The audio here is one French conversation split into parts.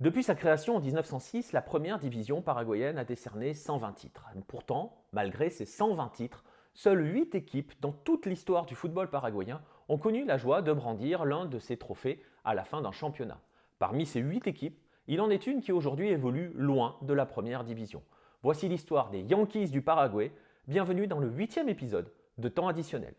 Depuis sa création en 1906, la première division paraguayenne a décerné 120 titres. Pourtant, malgré ces 120 titres, seules 8 équipes dans toute l'histoire du football paraguayen ont connu la joie de brandir l'un de ces trophées à la fin d'un championnat. Parmi ces 8 équipes, il en est une qui aujourd'hui évolue loin de la première division. Voici l'histoire des Yankees du Paraguay. Bienvenue dans le huitième épisode de Temps additionnel.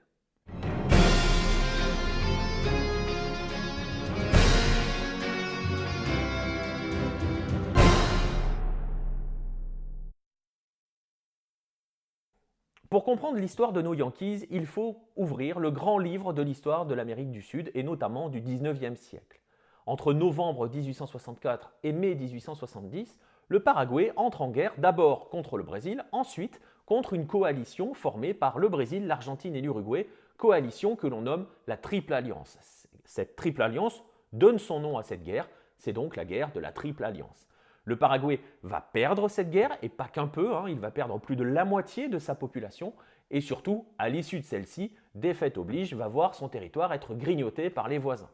Pour comprendre l'histoire de nos Yankees, il faut ouvrir le grand livre de l'histoire de l'Amérique du Sud et notamment du 19e siècle. Entre novembre 1864 et mai 1870, le Paraguay entre en guerre d'abord contre le Brésil, ensuite contre une coalition formée par le Brésil, l'Argentine et l'Uruguay, coalition que l'on nomme la Triple Alliance. Cette Triple Alliance donne son nom à cette guerre, c'est donc la guerre de la Triple Alliance. Le Paraguay va perdre cette guerre, et pas qu'un peu, hein, il va perdre plus de la moitié de sa population, et surtout, à l'issue de celle-ci, défaite oblige, va voir son territoire être grignoté par les voisins.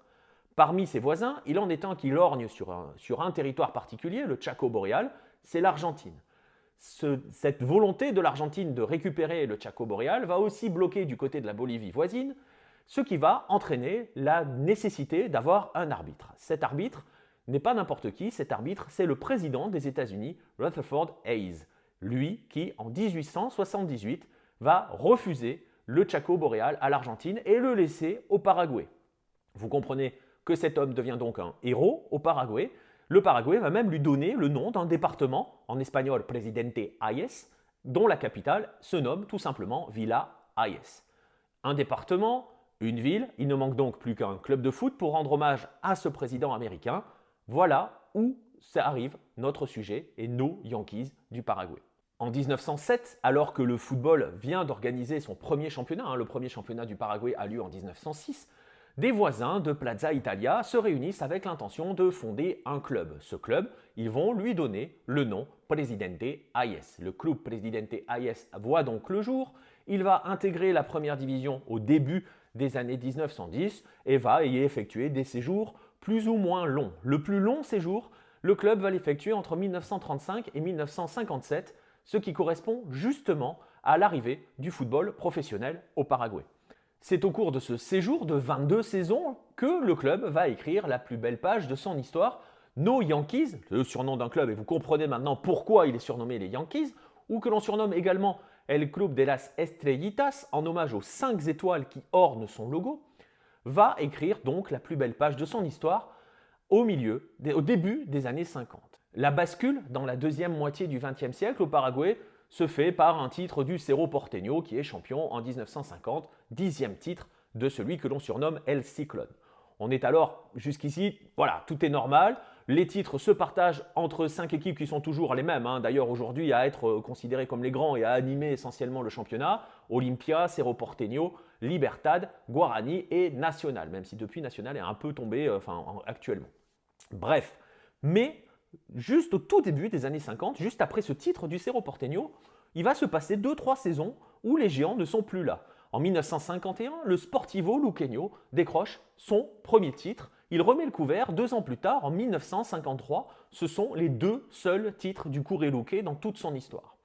Parmi ses voisins, il en est un qui lorgne sur un, territoire particulier, le Chaco boréal, c'est l'Argentine. cette volonté de l'Argentine de récupérer le Chaco boréal va aussi bloquer du côté de la Bolivie voisine, ce qui va entraîner la nécessité d'avoir un arbitre. Cet arbitre, n'est pas n'importe qui, cet arbitre, c'est le président des États-Unis, Rutherford Hayes. Lui qui, en 1878, va refuser le Chaco boréal à l'Argentine et le laisser au Paraguay. Vous comprenez que cet homme devient donc un héros au Paraguay. Le Paraguay va même lui donner le nom d'un département, en espagnol Presidente Hayes, dont la capitale se nomme tout simplement Villa Hayes. Un département, une ville, il ne manque donc plus qu'un club de foot pour rendre hommage à ce président américain. Voilà où ça arrive notre sujet et nos Yankees du Paraguay. En 1907, alors que le football vient d'organiser son premier championnat, hein, le premier championnat du Paraguay a lieu en 1906, des voisins de Plaza Italia se réunissent avec l'intention de fonder un club. Ce club, ils vont lui donner le nom Presidente Hayes. Le club Presidente Hayes voit donc le jour. Il va intégrer la première division au début des années 1910 et va y effectuer des séjours plus ou moins long. Le plus long séjour, le club va l'effectuer entre 1935 et 1957, ce qui correspond justement à l'arrivée du football professionnel au Paraguay. C'est au cours de ce séjour de 22 saisons que le club va écrire la plus belle page de son histoire, nos Yankees, le surnom d'un club, et vous comprenez maintenant pourquoi il est surnommé les Yankees, ou que l'on surnomme également El Club de las Estrellitas, en hommage aux 5 étoiles qui ornent son logo va écrire donc la plus belle page de son histoire au milieu, au début des années 50. La bascule dans la deuxième moitié du XXe siècle au Paraguay se fait par un titre du Cerro Porteño qui est champion en 1950, dixième titre de celui que l'on surnomme El Cyclone. On est alors jusqu'ici, voilà, tout est normal. Les titres se partagent entre cinq équipes qui sont toujours les mêmes, hein. d'ailleurs aujourd'hui à être considérées comme les grands et à animer essentiellement le championnat. Olympia, Cerro Porteño, Libertad, Guarani et Nacional, même si depuis Nacional est un peu tombé euh, enfin, actuellement. Bref, mais juste au tout début des années 50, juste après ce titre du Cerro Porteño, il va se passer 2-3 saisons où les géants ne sont plus là. En 1951, le Sportivo Luqueño décroche son premier titre. Il remet le couvert deux ans plus tard, en 1953. Ce sont les deux seuls titres du Luque dans toute son histoire.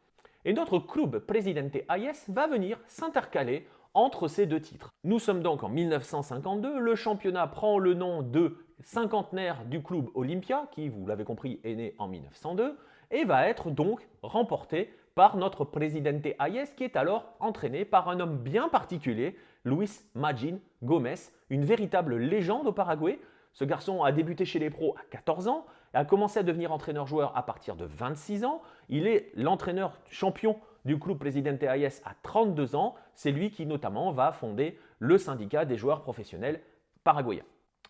Et notre club Presidente Hayes va venir s'intercaler entre ces deux titres. Nous sommes donc en 1952, le championnat prend le nom de cinquantenaire du club Olympia, qui, vous l'avez compris, est né en 1902, et va être donc remporté par notre Presidente Hayes, qui est alors entraîné par un homme bien particulier, Luis Magin Gomez, une véritable légende au Paraguay. Ce garçon a débuté chez les pros à 14 ans, a commencé à devenir entraîneur-joueur à partir de 26 ans. Il est l'entraîneur champion du club Presidente Hayes à 32 ans. C'est lui qui notamment va fonder le syndicat des joueurs professionnels paraguayens.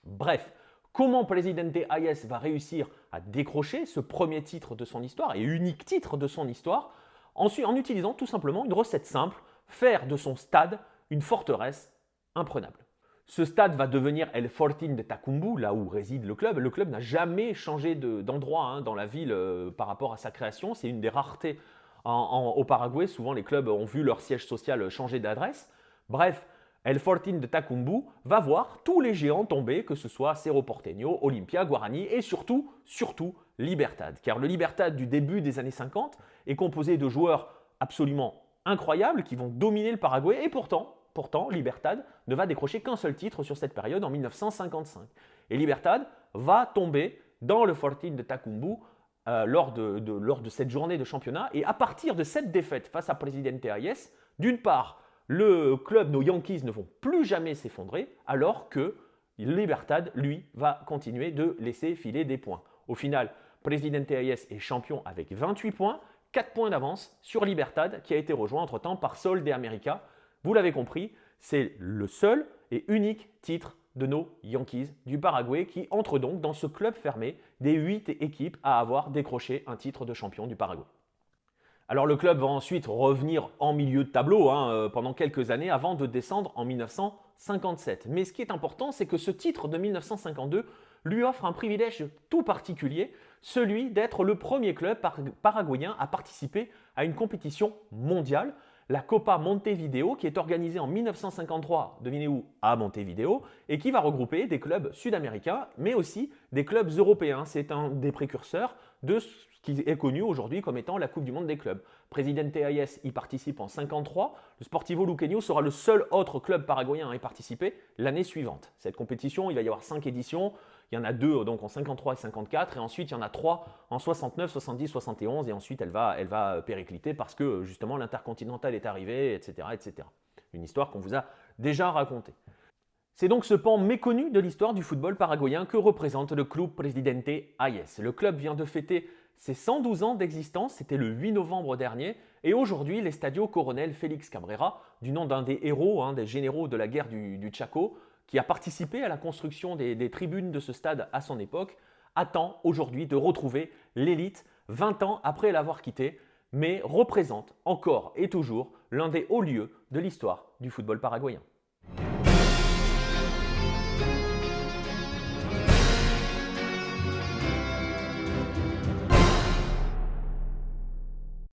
Bref, comment Presidente Hayes va réussir à décrocher ce premier titre de son histoire et unique titre de son histoire en utilisant tout simplement une recette simple, faire de son stade une forteresse imprenable. Ce stade va devenir El Fortin de Tacumbu, là où réside le club. Le club n'a jamais changé d'endroit hein, dans la ville euh, par rapport à sa création. C'est une des raretés au Paraguay, souvent les clubs ont vu leur siège social changer d'adresse. Bref, El Fortín de Tacumbu va voir tous les géants tomber, que ce soit Cerro Porteño, Olimpia, Guarani et surtout, surtout Libertad. Car le Libertad du début des années 50 est composé de joueurs absolument incroyables qui vont dominer le Paraguay et pourtant, pourtant Libertad ne va décrocher qu'un seul titre sur cette période en 1955. Et Libertad va tomber dans le Fortín de Tacumbu euh, lors, de, lors, de, cette journée de championnat. Et à partir de cette défaite face à Presidente Hayes, d'une part, le club, nos Yankees, ne vont plus jamais s'effondrer, alors que Libertad, lui, va continuer de laisser filer des points. Au final, Presidente Hayes est champion avec 28 points, 4 points d'avance sur Libertad, qui a été rejoint entre-temps par Sol de América. Vous l'avez compris, c'est le seul et unique titre de nos Yankees du Paraguay qui entrent donc dans ce club fermé des 8 équipes à avoir décroché un titre de champion du Paraguay. Alors le club va ensuite revenir en milieu de tableau hein, euh, pendant quelques années avant de descendre en 1957. Mais ce qui est important, c'est que ce titre de 1952 lui offre un privilège tout particulier, celui d'être le premier club paraguayen à participer à une compétition mondiale, la Copa Montevideo, qui est organisée en 1953, devinez où, à Montevideo, et qui va regrouper des clubs sud-américains, mais aussi des clubs européens. C'est un des précurseurs de qui est connu aujourd'hui comme étant la Coupe du Monde des clubs. Presidente Hayes y participe en 53. Le Sportivo Luqueño sera le seul autre club paraguayen à y participer l'année suivante. Cette compétition, il va y avoir cinq éditions. Il y en a deux donc en 53 et 54, et ensuite il y en a trois en 69, 70, 71, et ensuite elle va, va péricliter parce que justement l'intercontinental est arrivé, etc., etc. Une histoire qu'on vous a déjà racontée. C'est donc ce pan méconnu de l'histoire du football paraguayen que représente le Club Presidente Hayes. Le club vient de fêter c'est 112 ans d'existence, c'était le 8 novembre dernier, et aujourd'hui, l'Estadio Coronel Félix Cabrera, du nom d'un des héros, hein, des généraux de la guerre du, Chaco, qui a participé à la construction des, tribunes de ce stade à son époque, attend aujourd'hui de retrouver l'élite 20 ans après l'avoir quitté, mais représente encore et toujours l'un des hauts lieux de l'histoire du football paraguayen.